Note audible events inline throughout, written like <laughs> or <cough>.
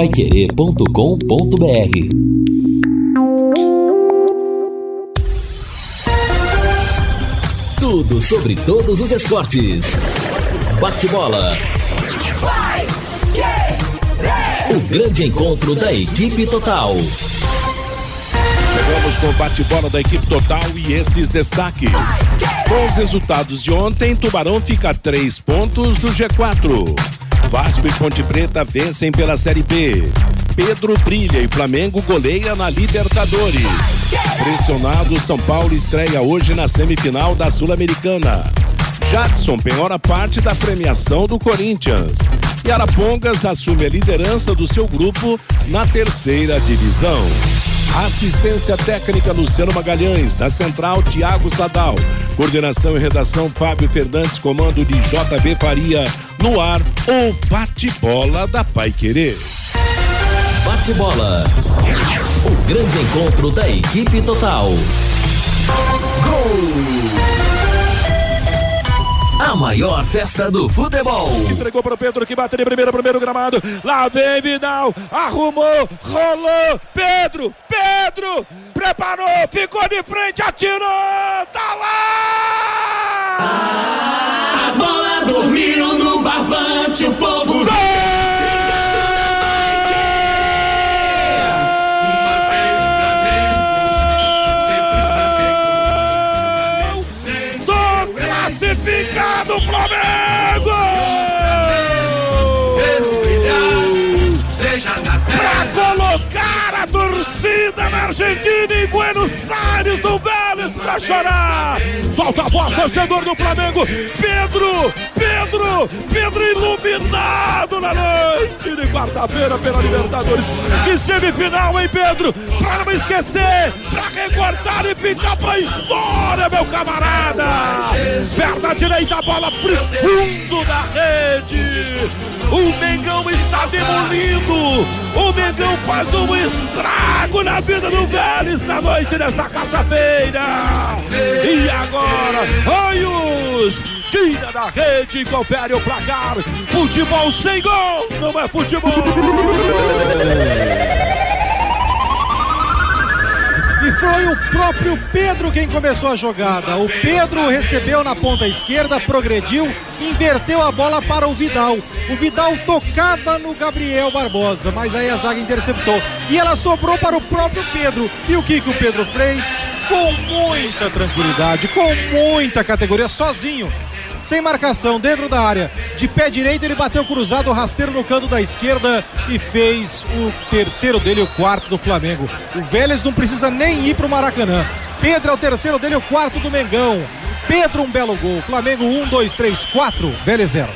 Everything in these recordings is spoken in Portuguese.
paiquerê.com.br Tudo sobre todos os esportes. Bate-bola. O grande encontro da equipe total. Chegamos com o bate-bola da equipe total e estes destaques. Com os resultados de ontem, Tubarão fica a três pontos do G4. Vasco e Ponte Preta vencem pela Série B. Pedro brilha e Flamengo goleia na Libertadores. Pressionado, São Paulo estreia hoje na semifinal da Sul-Americana. Jadson penhora parte da premiação do Corinthians. E Arapongas assume a liderança do seu grupo na terceira divisão. Assistência técnica Luciano Magalhães, da Central Tiago Sadal. Coordenação e redação Fábio Fernandes, comando de JB Faria. No ar, o bate-bola da Pai Querer. Bate-bola. O grande encontro da equipe total. Gol! A maior festa do futebol. Entregou para o Pedro que bate de primeira, primeiro gramado. Lá vem Vidal. Arrumou, rolou. Pedro, Pedro. Preparou, ficou de frente, atirou. Tá lá! A bola dormiu no barbante, o Argentina em Buenos Aires do Vélez chorar! Solta a voz, torcedor do Flamengo! Pedro! Pedro! Pedro iluminado na noite de quarta-feira pela Libertadores. Que semifinal, hein, Pedro? Pra não esquecer, pra recortar e ficar pra história, meu camarada! Perna direita, bola pro fundo da rede! O Mengão está demolindo! O Mengão faz um estrago na vida do Vélez na noite dessa quarta-feira! E agora, olhos! tira da rede, confere o placar. Futebol sem gol, não é futebol. E foi o próprio Pedro quem começou a jogada. O Pedro recebeu na ponta esquerda, progrediu, inverteu a bola para o Vidal. O Vidal tocava no Gabriel Barbosa, mas aí a zaga interceptou. E ela sobrou para o próprio Pedro. E o que, que o Pedro fez? Com muita tranquilidade, com muita categoria, sozinho sem marcação dentro da área. De pé direito, ele bateu cruzado, rasteiro no canto da esquerda e fez o terceiro dele, o quarto do Flamengo. O Vélez não precisa nem ir para o Maracanã. Pedro é o terceiro dele, o quarto do Mengão. Pedro, um belo gol. Flamengo 1, 2, 3, 4, Vélez 0.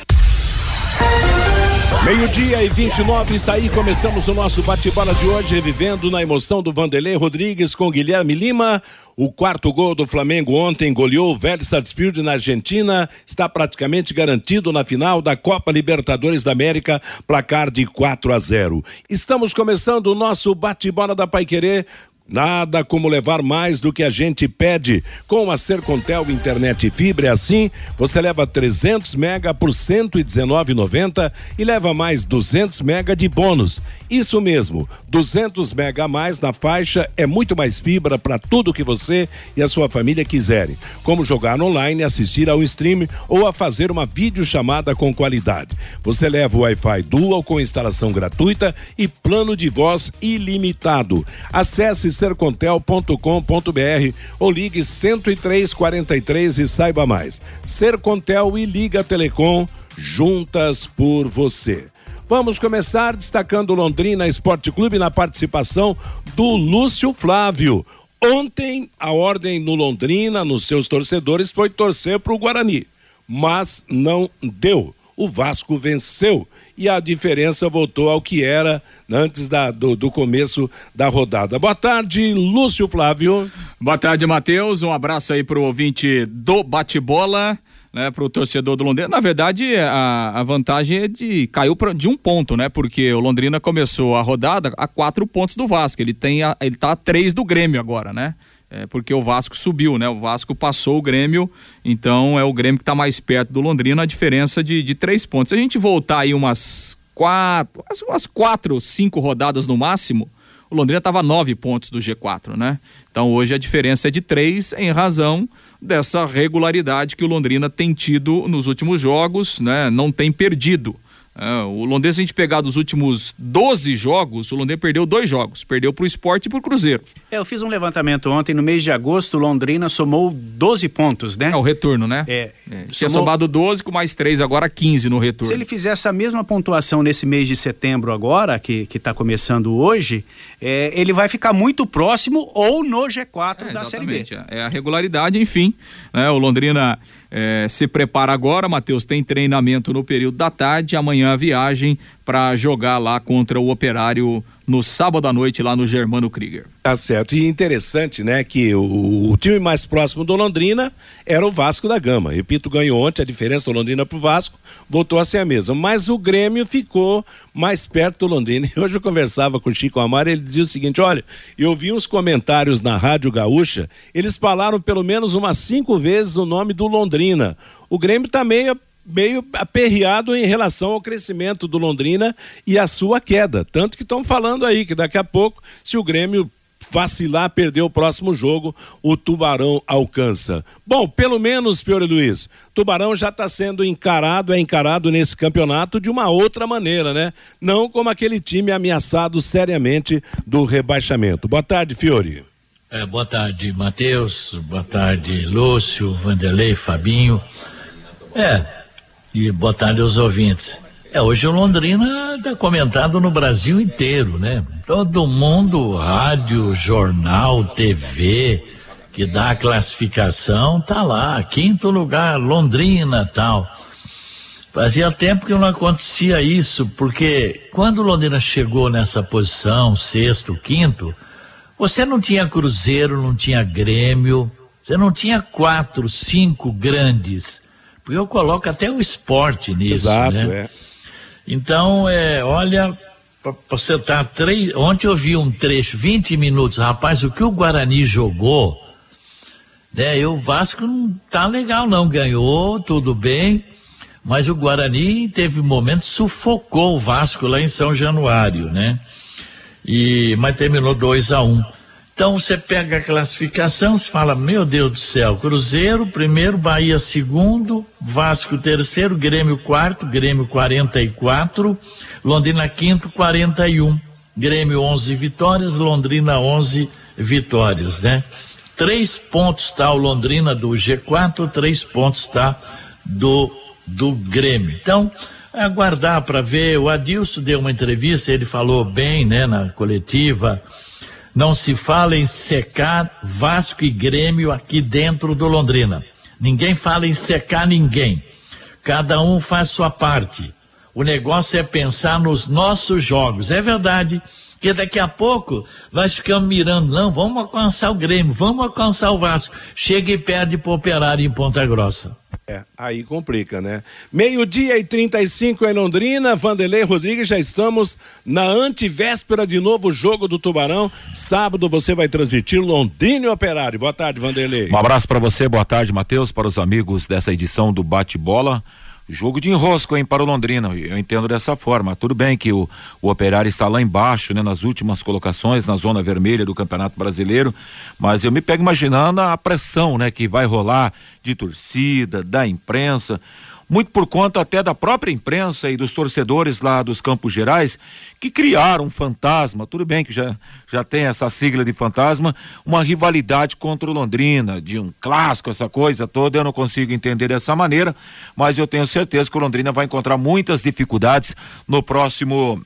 Meio-dia e 29 está aí. Começamos o nosso bate-bola de hoje, revivendo na emoção do Vanderlei Rodrigues com Guilherme Lima. O quarto gol do Flamengo ontem goleou o Vélez Sarsfield na Argentina. Está praticamente garantido na final da Copa Libertadores da América, placar de 4 a 0. Estamos começando o nosso bate-bola da Paiquerê Nada como levar mais do que a gente pede. Com a Sercontel Internet e Fibra é assim, você leva 300 mega por 119,90 e leva mais 200 mega de bônus. Isso mesmo, 200 mega a mais na faixa é muito mais fibra para tudo que você e a sua família quiserem, como jogar online, assistir ao stream ou a fazer uma videochamada com qualidade. Você leva o Wi-Fi Dual com instalação gratuita e plano de voz ilimitado. Acesse sercontel.com.br ou ligue 10343 e saiba mais. Sercontel e Liga Telecom juntas por você. Vamos começar destacando Londrina Esporte Clube na participação do Lúcio Flávio. Ontem, a ordem no Londrina, nos seus torcedores, foi torcer para o Guarani, mas não deu. O Vasco venceu e a diferença voltou ao que era antes da, do, do, começo da rodada. Boa tarde, Lúcio Flávio. Boa tarde, Matheus. Um abraço aí para o ouvinte do bate-bola. Né, para o torcedor do Londrina. Na verdade, a, a vantagem é de caiu pra, de um ponto, né? Porque o Londrina começou a rodada a quatro pontos do Vasco. Ele tem a, ele tá a três do Grêmio agora, né? É, porque o Vasco subiu, né? O Vasco passou o Grêmio, então é o Grêmio que está mais perto do Londrina, a diferença de, de três pontos. Se a gente voltar aí umas quatro, umas quatro, cinco rodadas no máximo, o Londrina estava nove pontos do G4, né? Então hoje a diferença é de três em razão dessa regularidade que o Londrina tem tido nos últimos jogos, né? Não tem perdido. É, o Londrina, se a gente pegar dos últimos 12 jogos, o Londrina perdeu dois jogos. Perdeu para o esporte e para o Cruzeiro. É, eu fiz um levantamento ontem, no mês de agosto, Londrina somou 12 pontos, né? É o retorno, né? É. é. Tinha somado 12 com mais 3, agora 15 no retorno. Se ele fizer essa mesma pontuação nesse mês de setembro agora, que está começando hoje, é, ele vai ficar muito próximo ou no G4 é, da Série B. É, é a regularidade, enfim. Né? O Londrina é, se prepara agora, Matheus, tem treinamento no período da tarde, amanhã a viagem para jogar lá contra o Operário no sábado à noite lá no Germano Krieger. Tá certo. E interessante, né, que o, o, time mais próximo do Londrina era o Vasco da Gama. Repito, ganhou ontem, a diferença do Londrina pro Vasco voltou a ser a mesma. Mas o Grêmio ficou mais perto do Londrina. <laughs> E hoje eu conversava com o Chico Amaro, ele dizia o seguinte: olha, eu vi uns comentários na Rádio Gaúcha, eles falaram pelo menos umas cinco vezes o nome do Londrina. O Grêmio tá meio meio aperreado em relação ao crescimento do Londrina e a sua queda. Tanto que estão falando aí que daqui a pouco, se o Grêmio vacilar, perder o próximo jogo, o Tubarão alcança. Bom, pelo menos, Fiore Luiz, Tubarão já está sendo encarado, é encarado nesse campeonato de uma outra maneira, né? Não como aquele time ameaçado seriamente do rebaixamento. Boa tarde, Fiore. É, boa tarde, Matheus. Boa tarde, Lúcio, Vanderlei, Fabinho. É, e boa tarde aos ouvintes. É, hoje o Londrina está comentado no Brasil inteiro, né? Todo mundo, rádio, jornal, TV, que dá a classificação, tá lá, quinto lugar, Londrina, tal. Fazia tempo que não acontecia isso, porque quando o Londrina chegou nessa posição, sexto, quinto, você não tinha Cruzeiro, não tinha Grêmio, você não tinha quatro, cinco grandes porque eu coloco até o esporte nisso. Exato, né? é. Então, é, olha, você tá três. Ontem eu vi um trecho, 20 minutos, rapaz, o que o Guarani jogou, né? E o Vasco não tá legal, não. Ganhou, tudo bem. Mas o Guarani teve momentos, sufocou o Vasco lá em São Januário, né? E, mas terminou 2 a 1 um. Então você pega a classificação, você fala, meu Deus do céu, Cruzeiro primeiro, Bahia segundo, Vasco terceiro, Grêmio quarto, Grêmio 44, Londrina quinto, 41, Grêmio 11 vitórias, Londrina 11 vitórias, né? Três pontos está o Londrina do G4, três pontos está do, do Grêmio. Então, aguardar para ver, o Adilson deu uma entrevista, ele falou bem, né, na coletiva, não se fala em secar Vasco e Grêmio aqui dentro do Londrina. Ninguém fala em secar ninguém. Cada um faz sua parte. O negócio é pensar nos nossos jogos. É verdade que daqui a pouco nós ficamos mirando, não, vamos alcançar o Grêmio, vamos alcançar o Vasco. Chega e perde para o Operário em Ponta Grossa. É, aí complica, né? Meio-dia e 35 em Londrina, Vanderlei Rodrigues, já estamos na antivéspera de novo jogo do Tubarão. Sábado você vai transmitir Londrina Operário. Boa tarde, Vanderlei. Um abraço para você, boa tarde, Matheus, para os amigos dessa edição do Bate-Bola. Jogo de enrosco, hein, para o Londrina. Eu entendo dessa forma. Tudo bem que o, o Operário está lá embaixo, né, nas últimas colocações, na zona vermelha do Campeonato Brasileiro, mas eu me pego imaginando a pressão, né, que vai rolar de torcida, da imprensa muito por conta até da própria imprensa e dos torcedores lá dos Campos Gerais, que criaram um fantasma, tudo bem que já, já tem essa sigla de fantasma, uma rivalidade contra o Londrina, de um clássico, essa coisa toda, eu não consigo entender dessa maneira, mas eu tenho certeza que o Londrina vai encontrar muitas dificuldades no próximo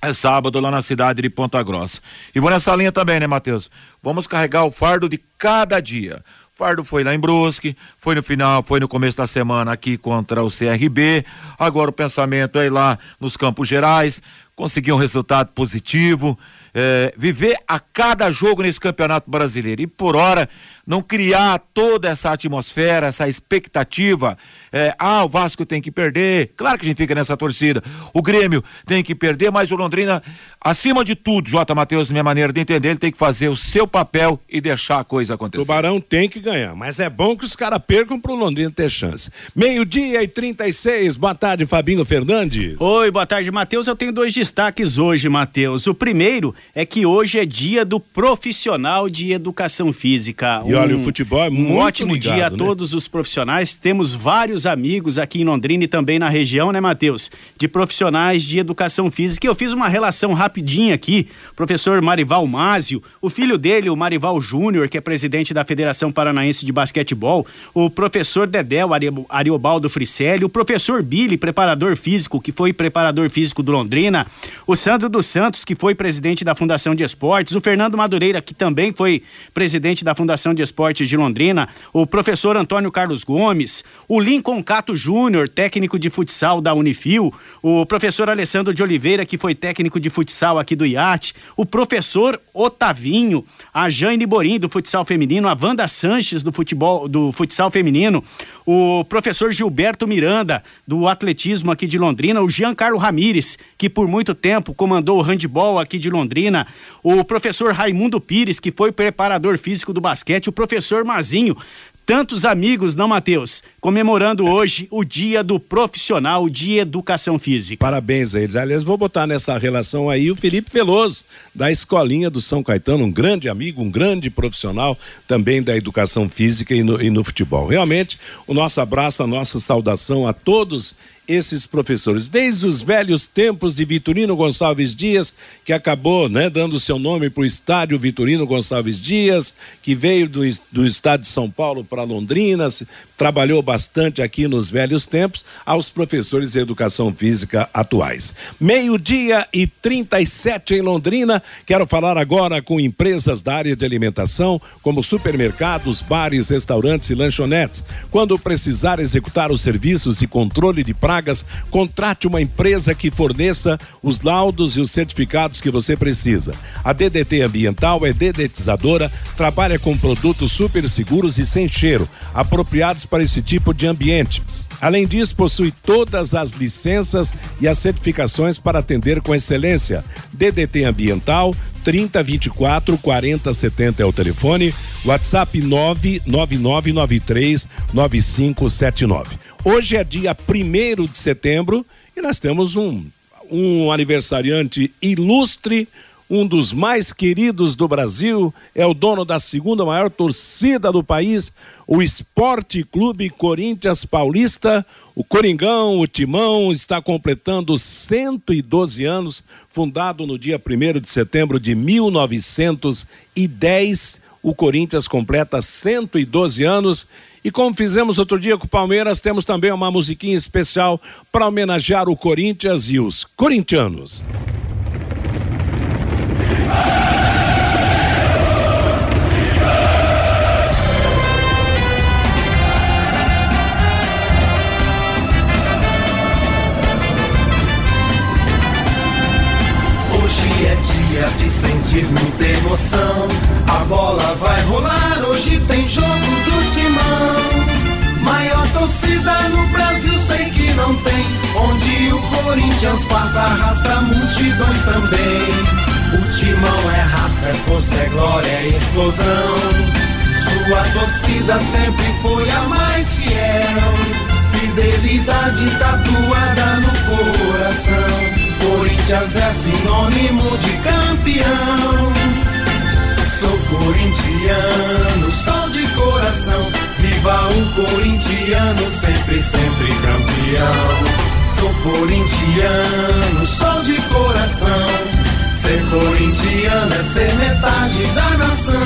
é sábado lá na cidade de Ponta Grossa. E vou nessa linha também, né, Matheus? Vamos carregar o fardo de cada dia. Fardo foi lá em Brusque, foi no final, foi no começo da semana aqui contra o CRB. Agora o pensamento é ir lá nos Campos Gerais conseguir um resultado positivo, é, viver a cada jogo nesse campeonato brasileiro e por hora não criar toda essa atmosfera, essa expectativa. É, ah, o Vasco tem que perder. Claro que a gente fica nessa torcida. O Grêmio tem que perder, mas o Londrina, acima de tudo, J. Matheus, minha maneira de entender, ele tem que fazer o seu papel e deixar a coisa acontecer. Tubarão tem que ganhar, mas é bom que os caras percam pro Londrina ter chance. Meio-dia e 36. Boa tarde, Fabinho Fernandes. Oi, boa tarde, Matheus. Eu tenho dois destaques hoje, Matheus. O primeiro é que hoje é dia do profissional de educação física. E olha, o futebol é muito Um ótimo ligado, dia a né? todos os profissionais. Temos vários amigos aqui em Londrina e também na região, né, Matheus? De profissionais de educação física. Eu fiz uma relação rapidinha aqui. Professor Marival Másio, o filho dele, o Marival Júnior, que é presidente da Federação Paranaense de Basquetebol, o professor Dedéu Ari- Ariobaldo Fricelli, o professor Billy, preparador físico, que foi preparador físico do Londrina, o Sandro dos Santos, que foi presidente da Fundação de Esportes, o Fernando Madureira, que também foi presidente da Fundação de Esportes de Londrina, o professor Antônio Carlos Gomes, o Lincoln Cato Júnior, técnico de futsal da Unifil, o professor Alessandro de Oliveira, que foi técnico de futsal aqui do IAT, o professor Otavinho, a Jane Borim do futsal feminino, a Wanda Sanches do futebol do futsal feminino, o professor Gilberto Miranda do atletismo aqui de Londrina, o Giancarlo Ramires, que por muito tempo comandou o handball aqui de Londrina, o professor Raimundo Pires, que foi preparador físico do basquete, o professor Mazinho, tantos amigos, não, Matheus? Comemorando hoje o dia do profissional de educação física. Parabéns a eles. Aliás, vou botar nessa relação aí o Felipe Veloso, da Escolinha do São Caetano, um grande amigo, um grande profissional também da educação física e no, e no futebol. Realmente, o nosso abraço, a nossa saudação a todos esses professores, desde os velhos tempos de Vitorino Gonçalves Dias, que acabou né, dando seu nome para o estádio Vitorino Gonçalves Dias, que veio do, do estado de São Paulo para Londrina, trabalhou bastante aqui nos velhos tempos, aos professores de educação física atuais. Meio-dia e 37 em Londrina. Quero falar agora com empresas da área de alimentação, como supermercados, bares, restaurantes e lanchonetes. Quando precisar executar os serviços de controle de pragas, contrate uma empresa que forneça os laudos e os certificados que você precisa. A DDT Ambiental é dedetizadora, trabalha com produtos super seguros e sem cheiro, apropriados para esse tipo de ambiente. Além disso, possui todas as licenças e as certificações para atender com excelência. DDT Ambiental 3024 4070 é o telefone, WhatsApp 99993 9579. Hoje é dia 1 de setembro e nós temos um, um aniversariante ilustre, um dos mais queridos do Brasil, é o dono da segunda maior torcida do país, o Esporte Clube Corinthians Paulista. O Coringão, o Timão, está completando 112 anos, fundado no dia 1 de setembro de 1910. O Corinthians completa 112 anos. E como fizemos outro dia com o Palmeiras, temos também uma musiquinha especial para homenagear o Corinthians e os corintianos. Explosão. Sua torcida sempre foi a mais fiel. Fidelidade tatuada no coração. Corinthians é sinônimo de campeão. Sou corintiano, sol de coração. Viva o corintiano, sempre, sempre campeão. Sou corintiano, sol de coração. Ser corintiano é ser metade da nação.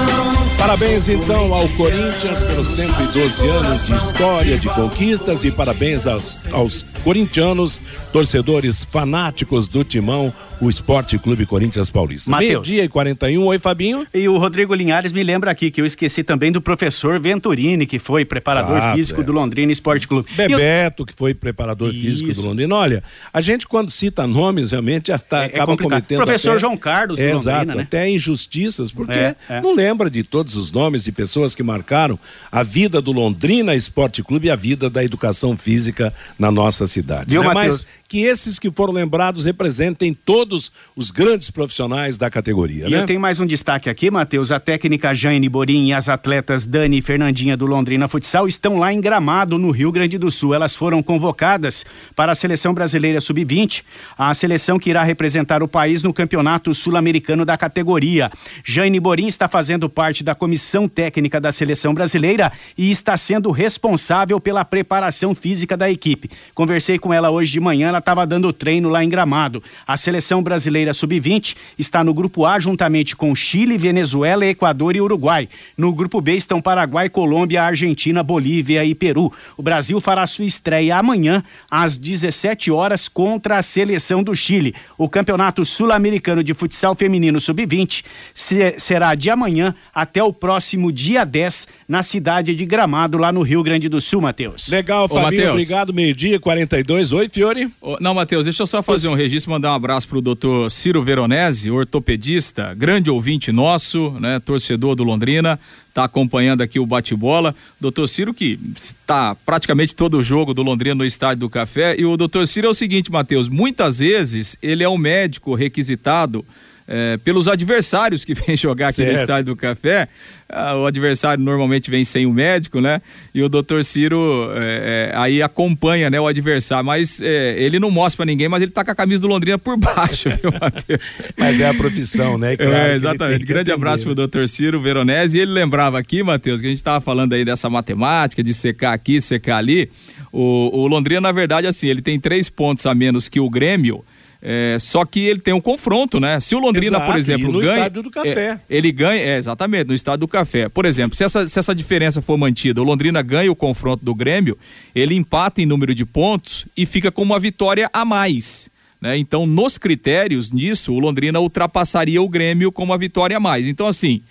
Parabéns então ao Corinthians pelos 112 anos de história, de conquistas e parabéns aos, aos corintianos, torcedores fanáticos do Timão, o Esporte Clube Corinthians Paulista. Mateus. Meio-dia e 41, oi Fabinho. E o Rodrigo Linhares me lembra aqui que eu esqueci também do professor Venturini, que foi preparador Exato, físico é. do Londrina Esporte Clube. E eu- Bebeto, que foi preparador físico do Isso. Londrina. Olha, a gente quando cita nomes, realmente já tá, É- é acaba complicado. cometendo. Professor até- João Carlos do é, Londrina, Exato, né? até injustiças, porque É, é. não lembra de todos os nomes de pessoas que marcaram a vida do Londrina Esporte Clube e a vida da educação física na nossa cidade. Viu, né? Mas que esses que foram lembrados representem todos os grandes profissionais da categoria. E né? eu tenho mais um destaque aqui, Matheus. A técnica Jane Borim e as atletas Dani e Fernandinha do Londrina Futsal estão lá em Gramado, no Rio Grande do Sul. Elas foram convocadas para a seleção brasileira sub-20, a seleção que irá representar o país no campeonato sul-americano da categoria. Jane Borim está fazendo parte da comissão técnica da seleção brasileira e está sendo responsável pela preparação física da equipe. Conversei com ela hoje de manhã, ela estava dando treino lá em Gramado. A seleção brasileira sub-20 está no grupo A juntamente com Chile, Venezuela, Equador e Uruguai. No grupo B estão Paraguai, Colômbia, Argentina, Bolívia e Peru. O Brasil fará sua estreia amanhã às 17 horas contra a seleção do Chile. O Campeonato Sul-Americano de Futsal Feminino Sub-20 se- será de amanhã até o próximo dia 10 na cidade de Gramado, lá no Rio Grande do Sul, Matheus. Legal, Fabinho, obrigado. Meio-dia, 42. Oi, Fiore. Ô, Não, Matheus, deixa eu só fazer um registro, mandar um abraço pro doutor Ciro Veronese, ortopedista, grande ouvinte nosso, né, torcedor do Londrina, tá acompanhando aqui o bate-bola. Doutor Ciro que está praticamente todo o jogo do Londrina no Estádio do Café. E o doutor Ciro é o seguinte, Matheus, muitas vezes ele é um médico requisitado eh, pelos adversários que <laughs> vêm jogar aqui no Certo. Estádio do Café. Ah, o adversário normalmente vem sem o médico, né? E o doutor Ciro eh, eh, aí acompanha né, o adversário, mas eh, ele não mostra pra ninguém, mas ele tá com a camisa do Londrina por <laughs> baixo, viu, Matheus? Mas é a profissão, né? Claro que é, exatamente. Grande atender, abraço pro doutor Ciro Veronese. E ele lembrava aqui, Matheus, que a gente estava falando aí dessa matemática, de secar aqui, secar ali. O, o Londrina, na verdade, assim, ele tem três pontos a menos que o Grêmio. É, só que ele tem um confronto, né? Se o Londrina, Exato, por exemplo, no ganha. Estádio do Café. é, ele ganha, é, exatamente, no estádio do café. Por exemplo, se essa, se essa diferença for mantida, o Londrina ganha o confronto do Grêmio, ele empata em número de pontos e fica com uma vitória a mais. Né? Então, nos critérios nisso, o Londrina ultrapassaria o Grêmio com uma vitória a mais. Então, assim,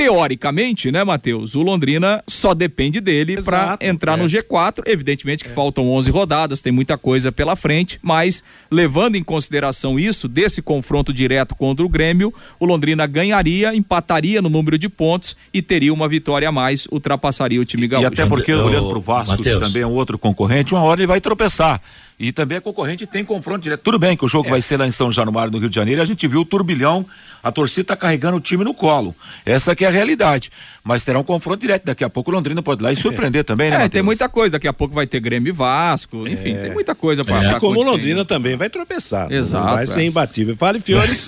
teoricamente, né, Matheus? O Londrina só depende dele para entrar é. no G4. Evidentemente que faltam 11 rodadas, tem muita coisa pela frente, mas levando em consideração isso, desse confronto direto contra o Grêmio, o Londrina ganharia, empataria no número de pontos e teria uma vitória a mais, ultrapassaria o time E gaúcho. até porque, olhando pro Vasco, que Matheus. também é um outro concorrente, uma hora ele vai tropeçar. E também é concorrente tem confronto direto. Tudo bem que o jogo É. vai ser lá em São Januário, no Rio de Janeiro, e a gente viu o turbilhão, a torcida tá carregando o time no colo. Essa que é a realidade. Mas terá um confronto direto. Daqui a pouco o Londrina pode ir lá e <laughs> surpreender também, né, É, Matheus? tem muita coisa. Daqui a pouco vai ter Grêmio e Vasco. Enfim, tem muita coisa para É. pra Como o Londrina ainda. também vai tropeçar. Exato, Não vai é. ser imbatível. Fale, Fiore.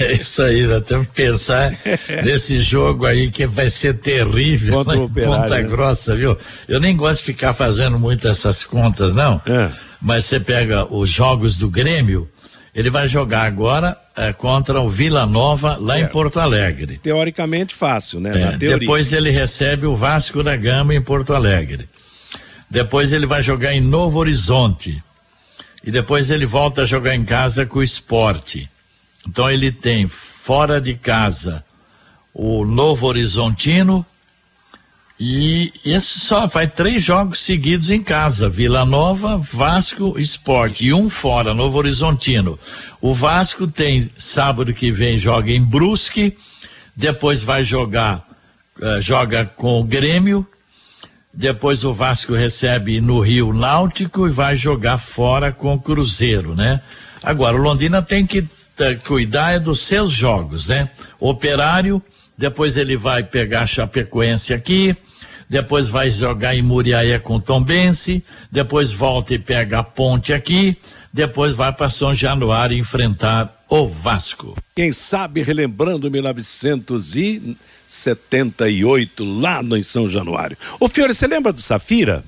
É isso aí, nós temos que pensar <laughs> nesse jogo aí que vai ser terrível Contra lá Operário, Ponta né? Grossa, viu? Eu nem gosto de ficar fazendo muito essas contas, não. É. Mas você pega os jogos do Grêmio, ele vai jogar agora eh, contra o Vila Nova lá em. Porto Alegre. Teoricamente fácil, né? É, depois ele recebe o Vasco da Gama em Porto Alegre. Depois ele vai jogar em Novo Horizonte. E depois ele volta a jogar em casa com o esporte. Então ele tem fora de casa o Novo Horizontino e esse só faz três jogos seguidos em casa: Vila Nova, Vasco, Esporte e um fora, Novo Horizontino. O Vasco tem sábado que vem joga em Brusque, depois vai jogar eh, joga com o Grêmio, depois o Vasco recebe no Rio Náutico e vai jogar fora com o Cruzeiro, né? Agora, o Londrina tem que eh, cuidar é dos seus jogos, né? Operário, depois ele vai pegar Chapecoense aqui, depois vai jogar em Muriaé com Tombense, depois volta e pega a Ponte aqui, depois vai para São Januário enfrentar o Vasco. Quem sabe relembrando 1978, lá no em São Januário. Ô, Fiore, você lembra do Safira?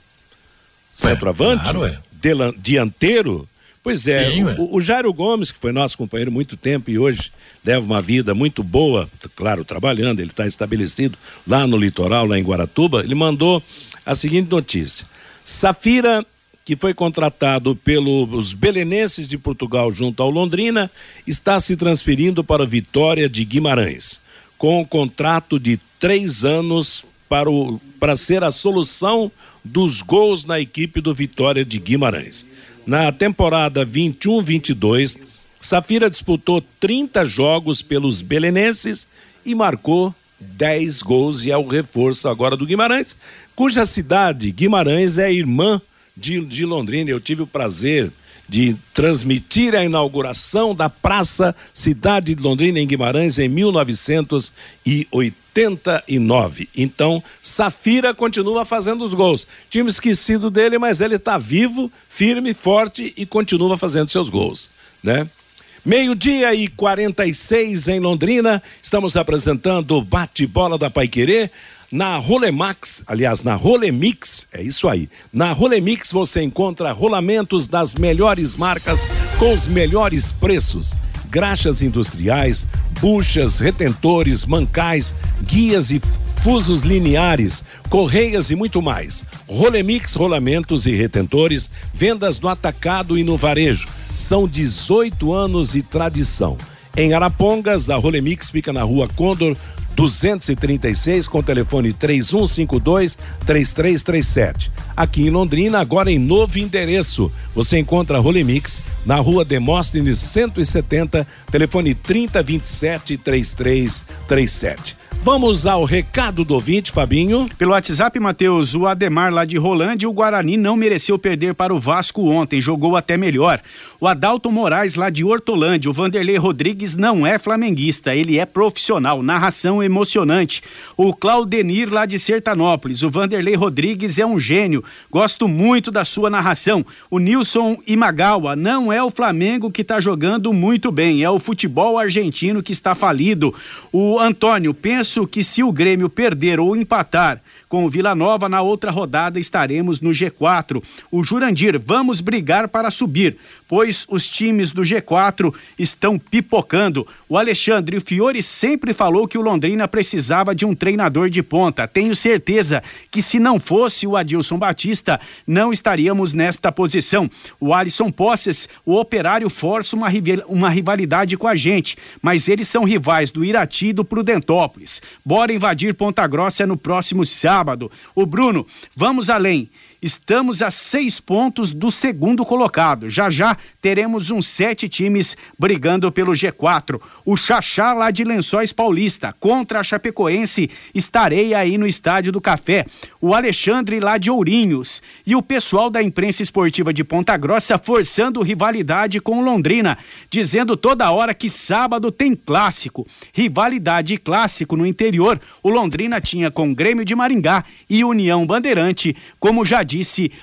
Centroavante? claro, é. Delan- dianteiro? Pois é, Sim, o, o Jairo Gomes, que foi nosso companheiro há muito tempo e hoje leva uma vida muito boa, claro, trabalhando, ele está estabelecido lá no litoral, lá em Guaratuba, ele mandou a seguinte notícia. Safira, que foi contratado pelos belenenses de Portugal junto ao Londrina, está se transferindo para Vitória de Guimarães, com um contrato de três anos para, o, para ser a solução dos gols na equipe do Vitória de Guimarães. Na temporada 21-22, Safira disputou 30 jogos pelos belenenses e marcou 10 gols e é o reforço agora do Guimarães, cuja cidade, Guimarães, é irmã de, de Londrina. Eu tive o prazer de transmitir a inauguração da Praça Cidade de Londrina em Guimarães em 1989. Então, Safira continua fazendo os gols. Tinha esquecido dele, mas ele está vivo, firme, forte e continua fazendo seus gols, né? Meio-dia e 46 em Londrina, estamos apresentando o bate-bola da Paiquerê. Na Rolemax, aliás, na Rolemix, é isso aí. Na Rolemix você encontra rolamentos das melhores marcas com os melhores preços. Graxas industriais, buchas, retentores, mancais, guias e fusos lineares, correias e muito mais. Rolemix rolamentos e retentores, vendas no atacado e no varejo. São 18 anos de tradição. Em Arapongas, a Rolemix fica na rua Condor 236 com telefone 3152 3337. Aqui em Londrina, agora em novo endereço, você encontra a Rolemix na rua Demóstenes 170, telefone 3027 3337. Vamos ao recado do ouvinte, Fabinho. Pelo WhatsApp, Matheus, o Ademar lá de Rolândia, o Guarani não mereceu perder para o Vasco ontem, jogou até melhor. O Adalto Moraes lá de Hortolândia, o Vanderlei Rodrigues não é flamenguista, ele é profissional, narração emocionante. O Claudenir lá de Sertanópolis, o Vanderlei Rodrigues é um gênio, gosto muito da sua narração. O Nilson Imagawa não é o Flamengo que está jogando muito bem, é o futebol argentino que está falido. O Antônio, penso que se o Grêmio perder ou empatar com o Vila Nova na outra rodada estaremos no G4. O Jurandir, vamos brigar para subir, pois os times do G4 estão pipocando. O Alexandre Fiore sempre falou que o Londrina precisava de um treinador de ponta. Tenho certeza que se não fosse o Adilson Batista, não estaríamos nesta posição. O Alisson Posses, o operário força uma, uma rivalidade com a gente, mas eles são rivais do Irati e do Prudentópolis. Bora invadir Ponta Grossa no próximo sábado. O Bruno, vamos além. Estamos a seis pontos do segundo colocado. Já já teremos uns sete times brigando pelo G4. O Xaxá lá de Lençóis Paulista contra a Chapecoense. Estarei aí no Estádio do Café. O Alexandre lá de Ourinhos. E o pessoal da imprensa esportiva de Ponta Grossa forçando rivalidade com Londrina, dizendo toda hora que sábado tem clássico. Rivalidade e clássico no interior. O Londrina tinha com Grêmio de Maringá e União Bandeirante, como já disse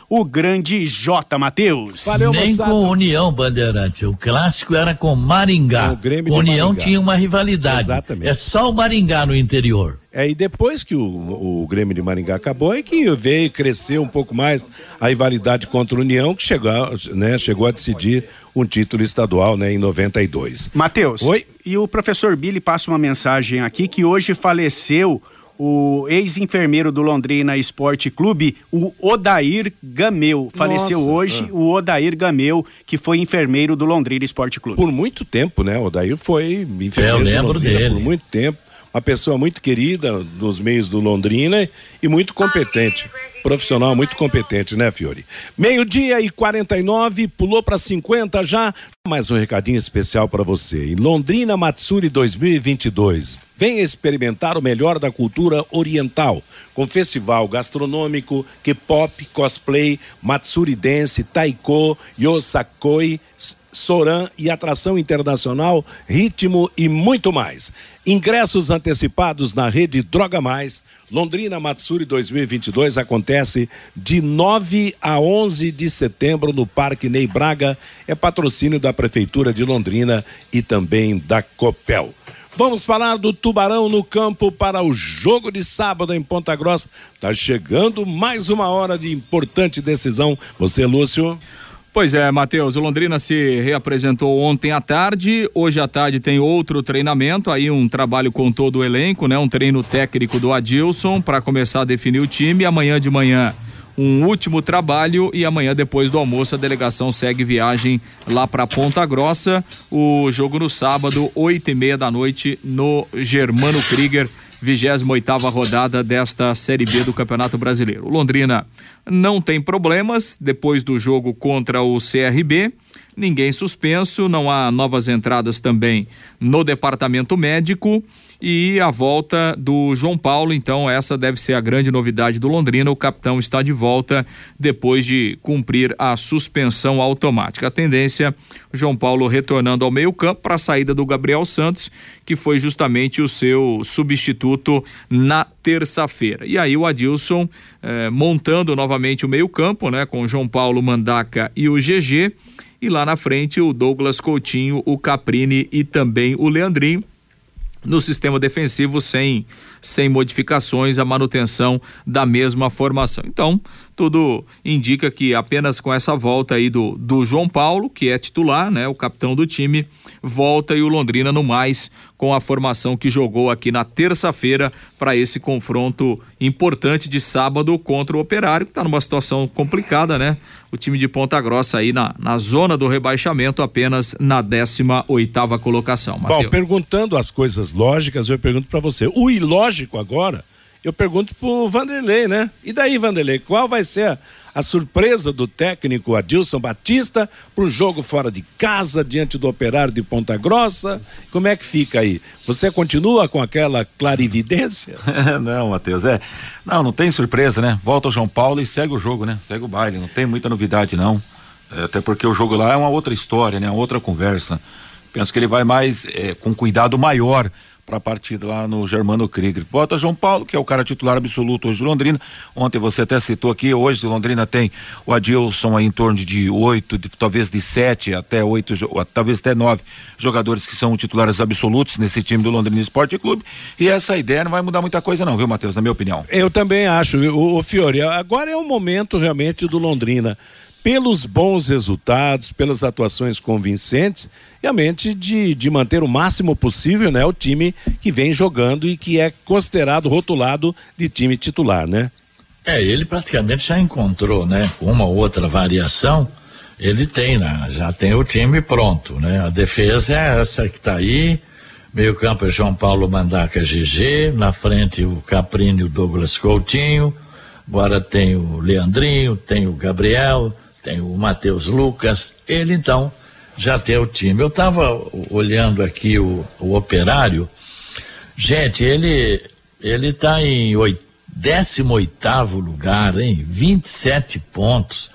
o grande J. Matheus. Nem com União Bandeirante. O clássico era com Maringá. Com o Grêmio de União Maringá. tinha uma rivalidade. Exatamente. É só o Maringá no interior. É, e depois que o, o Grêmio de Maringá acabou, é que veio crescer um pouco mais a rivalidade contra a União, que chegou, né, chegou a decidir um título estadual né, em 92. Matheus. Oi. E o professor Billy passa uma mensagem aqui que hoje faleceu o ex-enfermeiro do Londrina Esporte Clube, o Odair Gameu. Faleceu Nossa, hoje ah. o Odair Gameu, que foi enfermeiro do Londrina Esporte Clube. Por muito tempo, né? O Daí foi enfermeiro Eu do lembro Londrina dele. por muito tempo. Uma pessoa muito querida nos meios do Londrina e muito competente. Profissional muito competente, né, Fiore? Meio-dia e 49, pulou para 50 já. Mais um recadinho especial para você. Em Londrina Matsuri 2022. Venha experimentar o melhor da cultura oriental, com festival gastronômico, K-pop, cosplay, Matsuri Dance, Taiko, Yosakoi, Soran e atração internacional, ritmo e muito mais. Ingressos antecipados na rede Droga Mais. Londrina Matsuri 2022 acontece de 9 a 11 de setembro no Parque Ney Braga. É patrocínio da Prefeitura de Londrina e também da Copel. Vamos falar do Tubarão no campo para o jogo de sábado em Ponta Grossa. Tá chegando mais uma hora de importante decisão. Você, Lúcio? Pois é, Matheus, o Londrina se reapresentou ontem à tarde, hoje à tarde tem outro treinamento, aí um trabalho com todo o elenco, né? Um treino técnico do Adilson para começar a definir o time, amanhã de manhã um último trabalho e amanhã depois do almoço a delegação segue viagem lá para Ponta Grossa, o jogo no sábado, oito e meia da noite no Germano Krieger 28 rodada desta Série B do Campeonato Brasileiro. Londrina não tem problemas depois do jogo contra o CRB, ninguém suspenso, não há novas entradas também no departamento médico e a volta do João Paulo, então essa deve ser a grande novidade do Londrina. O capitão está de volta depois de cumprir a suspensão automática. A tendência, João Paulo retornando ao meio-campo para a saída do Gabriel Santos, que foi justamente o seu substituto na terça-feira. E aí o Adilson eh, montando novamente o meio-campo, né, com João Paulo Mandaca e o GG. E lá na frente o Douglas Coutinho, o Caprini e também o Leandrinho no sistema defensivo sem sem modificações a manutenção da mesma formação. Então, tudo indica que apenas com essa volta aí do, do João Paulo, que é titular, né, o capitão do time, volta e o Londrina no mais com a formação que jogou aqui na terça-feira para esse confronto importante de sábado contra o Operário, que está numa situação complicada, né? O time de Ponta Grossa aí na, na zona do rebaixamento, apenas na 18 oitava colocação. Mateus. Bom, perguntando as coisas lógicas, eu pergunto para você. O ilógico agora, eu pergunto pro Vanderlei, né? E daí, Vanderlei, qual vai ser a, a surpresa do técnico Adilson Batista para o jogo fora de casa, diante do operário de Ponta Grossa. Como é que fica aí? Você continua com aquela clarividência? <laughs> não, Matheus, é. Não, não tem surpresa, né? Volta o João Paulo e segue o jogo, né? Segue o baile, não tem muita novidade, não. É, até porque o jogo lá é uma outra história, né? Uma outra conversa. Penso que ele vai mais é, com cuidado maior para a partida lá no Germano Krieger. Volta João Paulo, que é o cara titular absoluto hoje de Londrina. Ontem você até citou aqui, hoje Londrina tem o Adilson aí em torno de oito, talvez de sete até oito, talvez até nove jogadores que são titulares absolutos nesse time do Londrina Esporte Clube. E essa ideia não vai mudar muita coisa, não, viu, Matheus? Na minha opinião. Eu também acho, o, o Fiore. Agora é o momento realmente do Londrina pelos bons resultados, pelas atuações convincentes, realmente de, de manter o máximo possível né, o time que vem jogando e que é considerado, rotulado de time titular, né? É, ele praticamente já encontrou, né? Uma ou outra variação, ele tem, né? Já tem o time pronto, né? A defesa é essa que está aí, meio campo é João Paulo Mandaca GG, na frente o Caprini e o Douglas Coutinho, agora tem o Leandrinho, tem o Gabriel, tem o Matheus Lucas, ele então já tem o time. Eu estava olhando aqui o, o operário, gente, ele ele está em 18 lugar, hein? 27 pontos,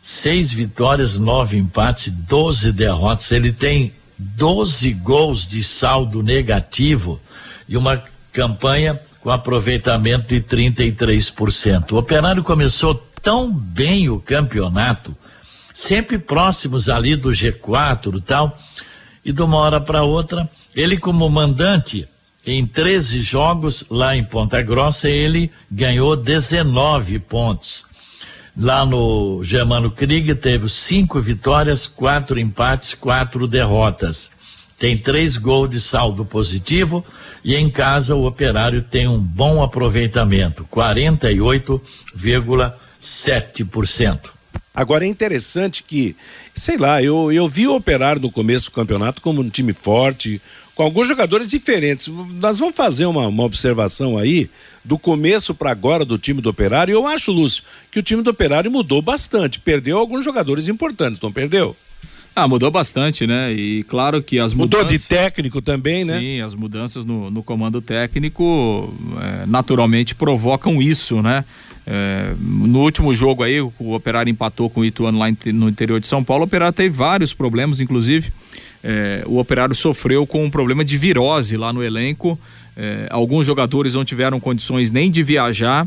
seis vitórias, nove empates, 12 derrotas. Ele tem 12 gols de saldo negativo e uma campanha com aproveitamento de 33%. O Operário começou tão bem o campeonato, sempre próximos ali do G4 e tal, e de uma hora para outra, ele como mandante, em 13 jogos lá em Ponta Grossa, ele ganhou 19 pontos. Lá no Germano Krieg teve cinco vitórias, quatro empates, quatro derrotas. Tem três gols de saldo positivo e em casa o operário tem um bom aproveitamento, 48,5%. 7%. Agora é interessante que, sei lá, eu, eu vi o Operário no começo do campeonato como um time forte, com alguns jogadores diferentes. Nós vamos fazer uma, uma observação aí do começo para agora do time do Operário. Eu acho, Lúcio, que o time do Operário mudou bastante. Perdeu alguns jogadores importantes, não perdeu? Ah, mudou bastante, né? E claro que as Mudou mudanças... de técnico também, né? Sim, as mudanças no, no comando técnico é, naturalmente provocam isso, né? É, no último jogo aí, o Operário empatou com o Ituano lá no interior de São Paulo. O Operário teve vários problemas, inclusive é, o Operário sofreu com um problema de virose lá no elenco. É, alguns jogadores não tiveram condições nem de viajar.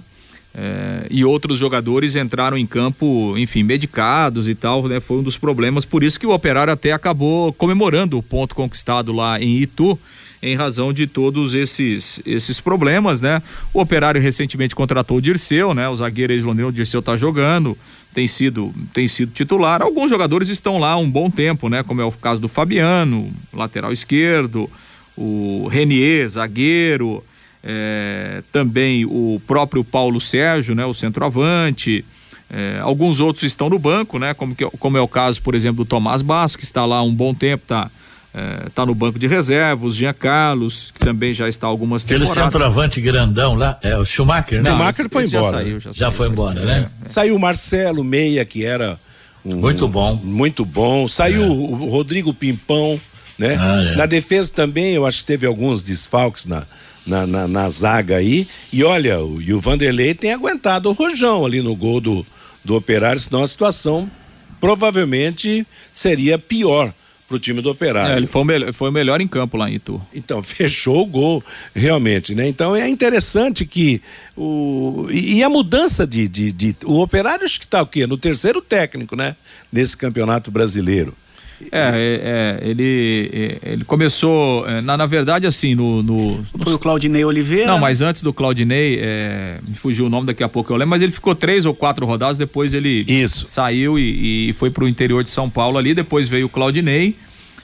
É, e outros jogadores entraram em campo, enfim, medicados e tal, né? Foi um dos problemas, por isso que o Operário até acabou comemorando o ponto conquistado lá em Itu, em razão de todos esses esses problemas, né? O Operário recentemente contratou o Dirceu, né? O zagueiro ex-londrino, Dirceu tá jogando, tem sido tem sido titular. Alguns jogadores estão lá há um bom tempo, né? Como é o caso do Fabiano, lateral esquerdo, o Renier, zagueiro, é, também o próprio Paulo Sérgio, né? O centroavante. É, alguns outros estão no banco, né? Como, que, como é o caso, por exemplo, do Tomás Basso, que está lá há um bom tempo, está é, tá no banco de reservas, Jean Carlos, que também já está algumas Aquele temporadas. centroavante grandão lá, é o Schumacher, né? Não, Schumacher foi esse já embora. saiu, já, Já saiu, foi embora, saiu, né? é. Saiu o Marcelo Meia, que era um- Muito bom. Muito bom. Saiu o Rodrigo Pimpão, né? Ah, é. Na defesa também, eu acho que teve alguns desfalques na, na, na, na zaga aí. E olha, o, e o Vanderlei tem aguentado o rojão ali no gol do, do Operário, senão a situação provavelmente seria pior pro time do Operário. É, ele foi o, melhor, foi o melhor em campo lá em Itu. Então, <laughs> fechou o gol, realmente, né? Então é interessante que o. E, e a mudança de, de, de- O operário acho que está o quê? No terceiro técnico, né? Nesse campeonato brasileiro. É, é, é, ele, é, ele começou, é, na, na verdade, assim, no. no- no- Foi o Claudinei Oliveira. não, mas antes do Claudinei, é, me fugiu o nome, daqui a pouco eu lembro, mas ele ficou três ou quatro rodadas, depois ele Isso. saiu e, e foi pro interior de São Paulo ali, depois veio o Claudinei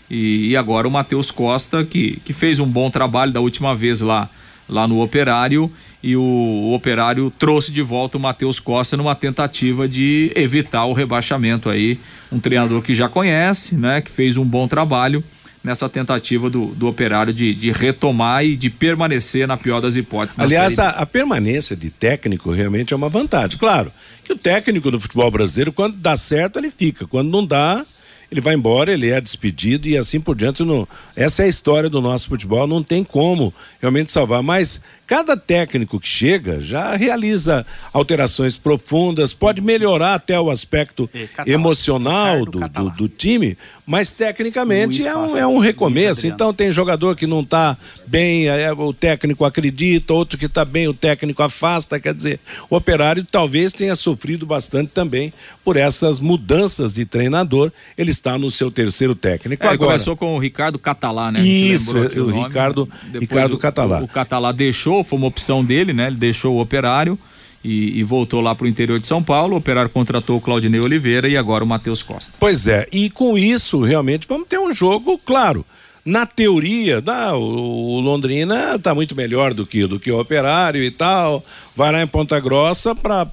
e, e agora o Matheus Costa, que, que fez um bom trabalho da última vez lá, lá no Operário, e o, o Operário trouxe de volta o Matheus Costa numa tentativa de evitar o rebaixamento aí, um treinador que já conhece, né, que fez um bom trabalho nessa tentativa do, do Operário de, de retomar e de permanecer na pior das hipóteses. Aliás, a, a permanência de técnico realmente é uma vantagem. Claro que o técnico do futebol brasileiro, quando dá certo, ele fica. Quando não dá, ele vai embora, ele é despedido e assim por diante. Não... Essa é a história do nosso futebol, não tem como realmente salvar. Mas cada técnico que chega já realiza alterações profundas, pode melhorar até o aspecto É, Catalá. emocional do, do, do time, mas tecnicamente Luiz é um, é um recomeço. Então tem jogador que não está bem, é, o técnico acredita, outro que está bem, o técnico afasta. Quer dizer, o operário talvez tenha sofrido bastante também por essas mudanças de treinador. Ele está no seu terceiro técnico. É, ele Agora, começou com o Ricardo Catalá, né? Isso, o nome. Ricardo- Depois Ricardo o- Catalá. O, o Catalá deixou, foi uma opção dele, né? Ele deixou o operário e, e voltou lá para o interior de São Paulo. O operário contratou o Claudinei Oliveira e agora o Matheus Costa. Pois é, e com isso, realmente, vamos ter um jogo, claro. Na teoria, dá, o, Londrina está muito melhor do que, do que o Operário e tal. Vai lá em Ponta Grossa para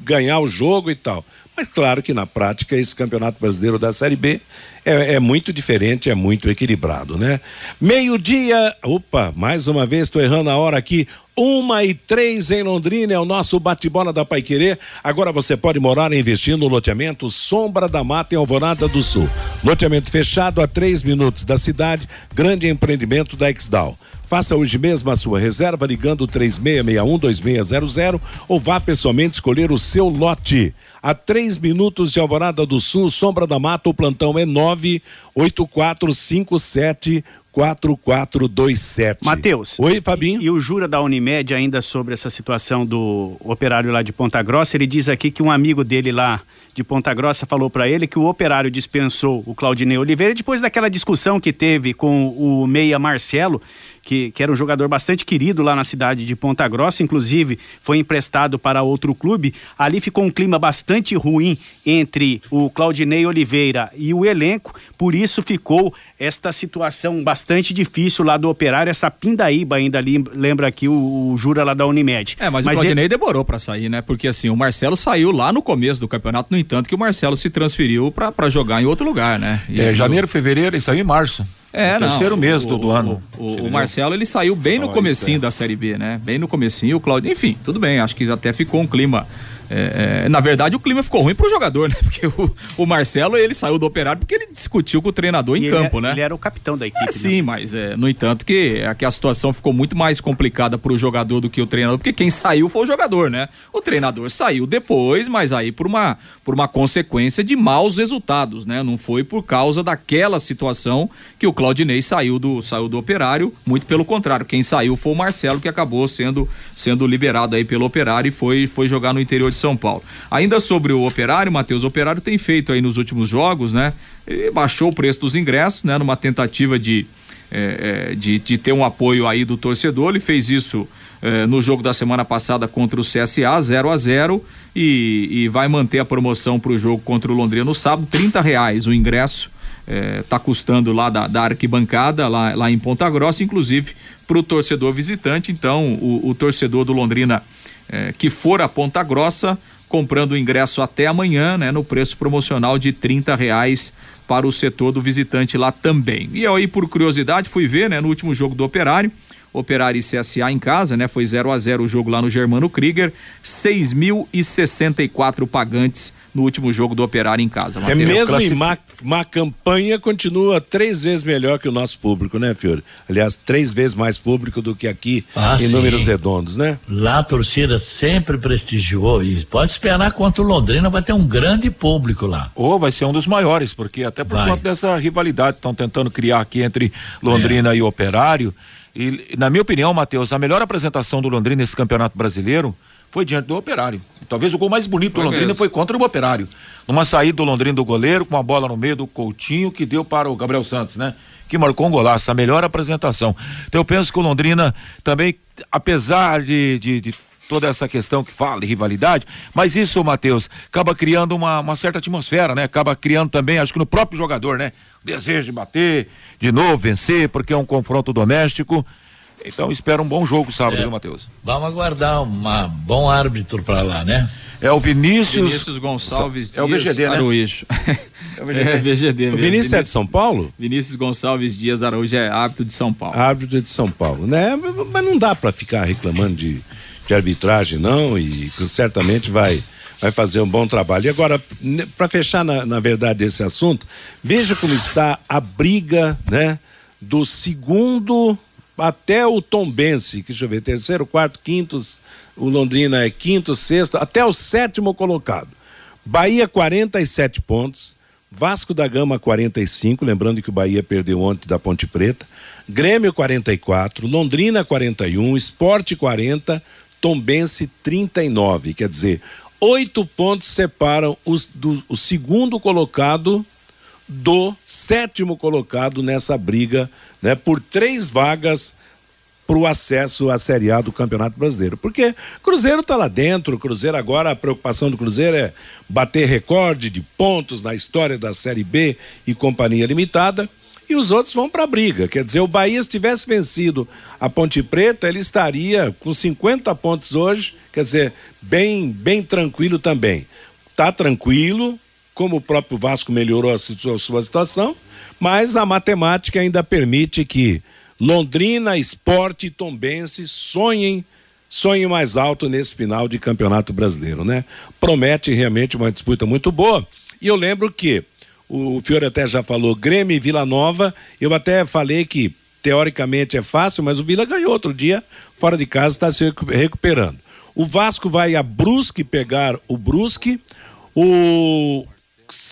ganhar o jogo e tal. Mas claro que na prática esse campeonato brasileiro da Série B é, é muito diferente, é muito equilibrado, né? Meio-dia, opa, mais uma vez estou errando a hora aqui. Uma e três em Londrina é o nosso bate-bola da Paiquerê. Agora você pode morar e investir no loteamento Sombra da Mata em Alvorada do Sul. Loteamento fechado a três minutos da cidade, grande empreendimento da Exdal. Faça hoje mesmo a sua reserva ligando 3661-2600 ou vá pessoalmente escolher o seu lote. A três minutos de Alvorada do Sul, Sombra da Mata, o plantão é 98457 4427. Matheus. Oi, Fabinho. E o Jura da Unimed, ainda sobre essa situação do operário lá de Ponta Grossa, ele diz aqui que um amigo dele lá de Ponta Grossa falou para ele que o operário dispensou o Claudinei Oliveira depois daquela discussão que teve com o Meia Marcelo, que, que era um jogador bastante querido lá na cidade de Ponta Grossa, inclusive foi emprestado para outro clube. Ali ficou um clima bastante ruim entre o Claudinei Oliveira e o elenco, por isso ficou esta situação bastante difícil lá do operário, essa pindaíba ainda ali, lembra aqui o, o Jura lá da Unimed. É, mas, o ele- Claudinei demorou para sair, né? Porque assim, o Marcelo saiu lá no começo do campeonato, no entanto que o Marcelo se transferiu para jogar em outro lugar, né? E É, aí, janeiro, fevereiro, isso aí em março. É, O não. terceiro mês do, do o, ano. O, o? Marcelo, ele saiu bem no comecinho é. da Série B, né? Bem no comecinho, o Claudio, enfim, tudo bem, acho que até ficou um clima é, é, na verdade, o clima ficou ruim pro jogador, <laughs> né? Porque o, o Marcelo, ele saiu do operário porque ele discutiu com o treinador E em campo, é- né? Ele era o capitão da equipe. É, né? sim, mas é, no entanto que, é que a situação ficou muito mais complicada para o jogador do que o treinador, porque quem saiu foi o jogador, né? O treinador saiu depois, mas aí por uma, por uma consequência de maus resultados, né? Não foi por causa daquela situação que o Claudinei saiu do, saiu do operário, muito pelo contrário, quem saiu foi o Marcelo que acabou sendo, sendo liberado aí pelo operário e foi, foi jogar no interior de São Paulo. Ainda sobre o operário, Matheus, o operário tem feito aí nos últimos jogos, né? Ele baixou o preço dos ingressos, né? Numa tentativa de, é, de, de ter um apoio aí do torcedor. Ele fez isso é, no jogo da semana passada contra o CSA, 0 a 0 e, e vai manter a promoção para o jogo contra o Londrina no sábado, trinta reais o ingresso está custando lá da, da arquibancada, lá, lá em Ponta Grossa, inclusive para o torcedor visitante. Então, o, o torcedor do Londrina que for a Ponta Grossa, comprando o ingresso até amanhã, né, no preço promocional de trinta reais para o setor do visitante lá também. E aí, por curiosidade, fui ver, né, no último jogo do Operário, Operário e CSA em casa, né? Foi 0 a 0 o jogo lá no Germano Krieger, 6.064 pagantes no último jogo do Operário em casa. É mesmo classific... em má, má campanha, continua três vezes melhor que o nosso público, né, Fiore? Aliás, três vezes mais público do que aqui ah, em sim. números redondos, né? Lá a torcida sempre prestigiou e pode esperar quanto o Londrina vai ter um grande público lá. Ou vai ser um dos maiores, porque até por vai. conta dessa rivalidade que estão tentando criar aqui entre Londrina é. e Operário. E, na minha opinião, Matheus, a melhor apresentação do Londrina nesse campeonato brasileiro foi diante do Operário. Talvez o gol mais bonito foi do Londrina mesmo. foi contra o Operário. Numa saída do Londrina do goleiro, com a bola no meio do Coutinho, que deu para o Gabriel Santos, né? Que marcou um golaço, a melhor apresentação. Então eu penso que o Londrina também, apesar de, de, de toda essa questão que fala de rivalidade, mas isso, Matheus, acaba criando uma, uma certa atmosfera, né? Acaba criando também, acho que no próprio jogador, né? desejo de bater, de novo vencer, porque é um confronto doméstico. Então espera um bom jogo sábado, é, viu, Matheus? Vamos aguardar um bom árbitro para lá, né? É o Vinícius. Vinícius Gonçalves É o VGD, né? Araújo. É o VGD. É, VGD o Vinícius, é de São Paulo? Vinícius Gonçalves Dias Araújo é árbitro de São Paulo. Árbitro de São Paulo, né? Mas não dá para ficar reclamando de, de arbitragem, não, e certamente vai vai fazer um bom trabalho. E agora, para fechar, na, na verdade, esse assunto, veja como está a briga, né? Do segundo até o Tombense, que deixa eu ver, terceiro, quarto, quintos, o Londrina é quinto, sexto, até o sétimo colocado. Bahia 47 pontos, Vasco da Gama 45, lembrando que o Bahia perdeu ontem da Ponte Preta, Grêmio 44, Londrina 41, Esporte 40, Tombense 39, quer dizer, oito pontos separam os, do, o segundo colocado do sétimo colocado nessa briga, né, por três vagas para o acesso à Série A do Campeonato Brasileiro. Porque Cruzeiro está lá dentro, Cruzeiro agora, a preocupação do Cruzeiro é bater recorde de pontos na história da Série B e Companhia Limitada e os outros vão para a briga. Quer dizer, o Bahia, se tivesse vencido a Ponte Preta, ele estaria com 50 pontos hoje, quer dizer, bem, bem tranquilo também. Está tranquilo, como o próprio Vasco melhorou a sua, situação, mas a matemática ainda permite que Londrina, Esporte e Tombense sonhem sonhem mais alto nesse final de campeonato brasileiro, né? Promete realmente uma disputa muito boa. E eu lembro que o Fiore até já falou Grêmio e Vila Nova. Eu até falei que teoricamente é fácil, mas o Vila ganhou outro dia, fora de casa, está se recuperando. O Vasco vai a Brusque pegar o Brusque. O,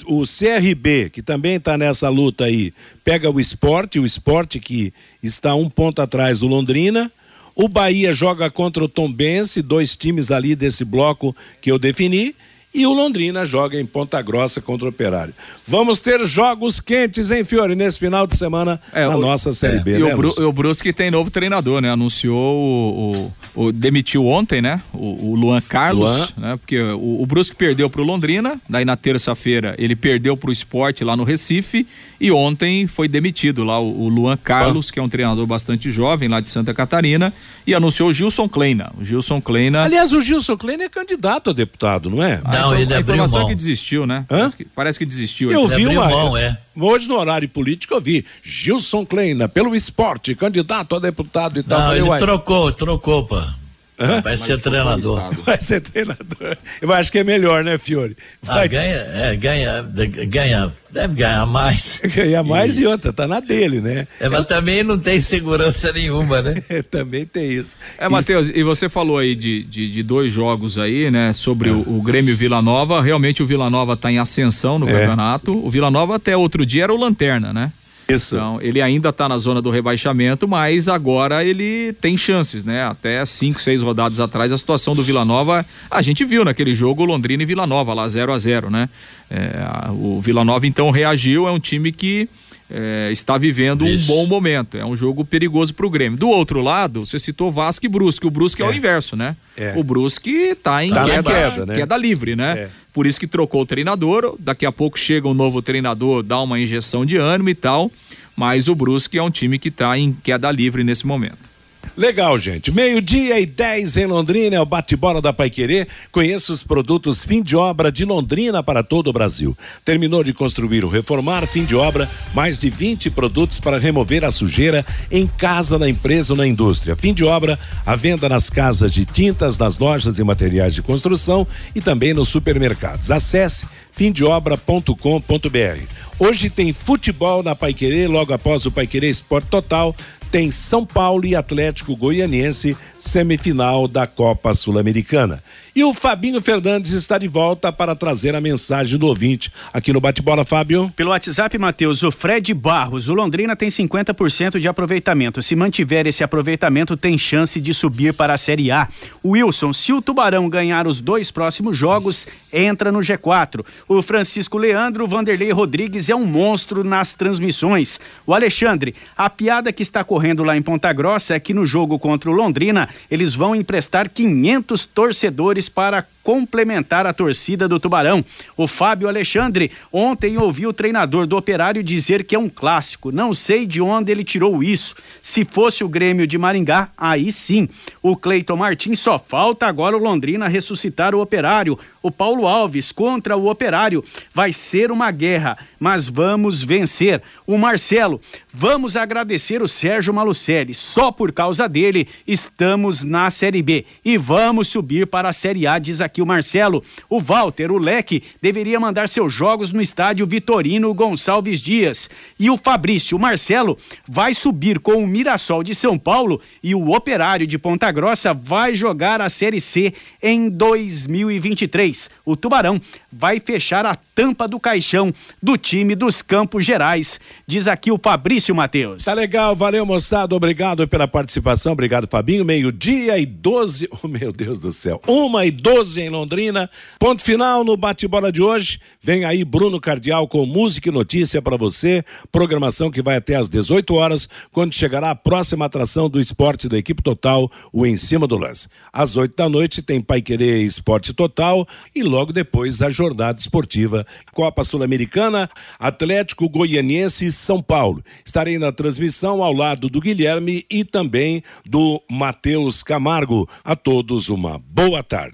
o CRB, que também está nessa luta aí, pega o esporte, o esporte que está um ponto atrás do Londrina. O Bahia joga contra o Tombense, dois times ali desse bloco que eu defini e o Londrina joga em Ponta Grossa contra o Operário. Vamos ter jogos quentes, hein, Fiore, nesse final de semana é, na o, nossa Série é, B, e né? O, Bru, o Brusque tem novo treinador, né? Anunciou o, o, demitiu ontem, né? O, Luan Carlos, Luan. né? Porque o, o Brusque perdeu para o Londrina, daí na terça-feira ele perdeu para o Esporte lá no Recife e ontem foi demitido lá o, Luan Carlos, ah. que é um treinador bastante jovem lá de Santa Catarina, e anunciou o Gilson Kleina. O Gilson Kleina. Aliás, o Gilson Kleina é candidato a deputado, não é? Não, não, ele a informação é que desistiu, né? Parece que, parece que, desistiu. Eu vi uma. Mão, é. Hoje no horário político eu vi Gilson Kleina, pelo esporte, candidato a deputado e tal. Não, ele trocou, trocou, pá. Hã? Vai ser treinador. Vai ser treinador. Eu acho que é melhor, né, Fiore? Ah, Vai... Ah, ganha, é, ganha, ganha, deve ganhar mais. <laughs> Ganhar mais e, e outra, tá na dele, né? É, mas Eu... também não tem segurança nenhuma, né? <laughs> É, também tem isso. É, Matheus, e você falou aí de, de, de, dois jogos aí, né, sobre é. o, o, Grêmio Vila Nova. Realmente o Vila Nova tá em ascensão no é. campeonato. O Vila Nova até outro dia era o Lanterna, né? Isso. Então, ele ainda está na zona do rebaixamento, mas agora ele tem chances, né? Até cinco, seis rodadas atrás, a situação do Vila Nova, a gente viu naquele jogo Londrina e Vila Nova, lá 0 a 0 né? É, o Vila Nova então reagiu, é um time que é, está vivendo Isso. um bom momento. É um jogo perigoso para o Grêmio. Do outro lado, você citou Vasco e Brusque. O Brusque é, é o inverso, né? É. O Brusque está em tá queda, queda, né? queda, livre, né? É. Por isso que trocou o treinador. Daqui a pouco chega um novo treinador, dá uma injeção de ânimo e tal. Mas o Brusque é um time que está em queda livre nesse momento. Legal, gente. Meio-dia e 10 em Londrina, é o bate-bola da Paiquerê. Conheça os produtos fim de obra de Londrina para todo o Brasil. Terminou de construir ou reformar, fim de obra, mais de 20 produtos para remover a sujeira em casa, na empresa ou na indústria. Fim de obra, a venda nas casas de tintas, nas lojas e materiais de construção e também nos supermercados. Acesse fimdeobra.com.br. Hoje tem futebol na Paiquerê, logo após o Paiquerê Esporte Total, tem São Paulo e Atlético Goianiense, semifinal da Copa Sul-Americana. E o Fabinho Fernandes está de volta para trazer a mensagem do ouvinte aqui no Bate-Bola, Fábio. Pelo WhatsApp, Matheus, o Fred Barros, o Londrina tem 50% de aproveitamento. Se mantiver esse aproveitamento, tem chance de subir para a Série A. Wilson, se o Tubarão ganhar os dois próximos jogos, entra no G4. O Francisco Leandro, Vanderlei Rodrigues é um monstro nas transmissões. O Alexandre, a piada que está correndo lá em Ponta Grossa é que no jogo contra o Londrina, eles vão emprestar 500 torcedores para complementar a torcida do Tubarão. O Fábio Alexandre ontem ouviu o treinador do Operário dizer que é um clássico. Não sei de onde ele tirou isso. Se fosse o Grêmio de Maringá, aí sim. O Cleiton Martins só falta agora o Londrina ressuscitar o Operário. O Paulo Alves contra o Operário vai ser uma guerra, mas vamos vencer. O Marcelo, vamos agradecer o Sérgio Malucelli. Só por causa dele estamos na Série B e vamos subir para a Série A, diz aqui aqui o Marcelo. O Walter, o Leque, deveria mandar seus jogos no estádio Vitorino Gonçalves Dias. E o Fabrício, o Marcelo, vai subir com o Mirassol de São Paulo e o Operário de Ponta Grossa vai jogar a Série C em 2023. O Tubarão vai fechar a tampa do caixão do time dos Campos Gerais. Diz aqui o Fabrício Matheus. Tá legal, valeu moçada, obrigado pela participação, obrigado Fabinho. Meio-dia e 12, <laughs> oh meu Deus do céu, uma e 12 em Londrina. Ponto final no bate-bola de hoje. Vem aí Bruno Cardial com música e notícia para você. Programação que vai até às 18 horas, quando chegará a próxima atração do esporte da equipe total, o Em Cima do Lance. Às 8 da noite tem Pai Querer Esporte Total e logo depois a jornada esportiva Copa Sul-Americana, Atlético Goianiense São Paulo. Estarei na transmissão ao lado do Guilherme e também do Matheus Camargo. A todos uma boa tarde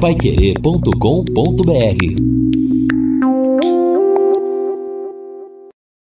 paiquerê.com.br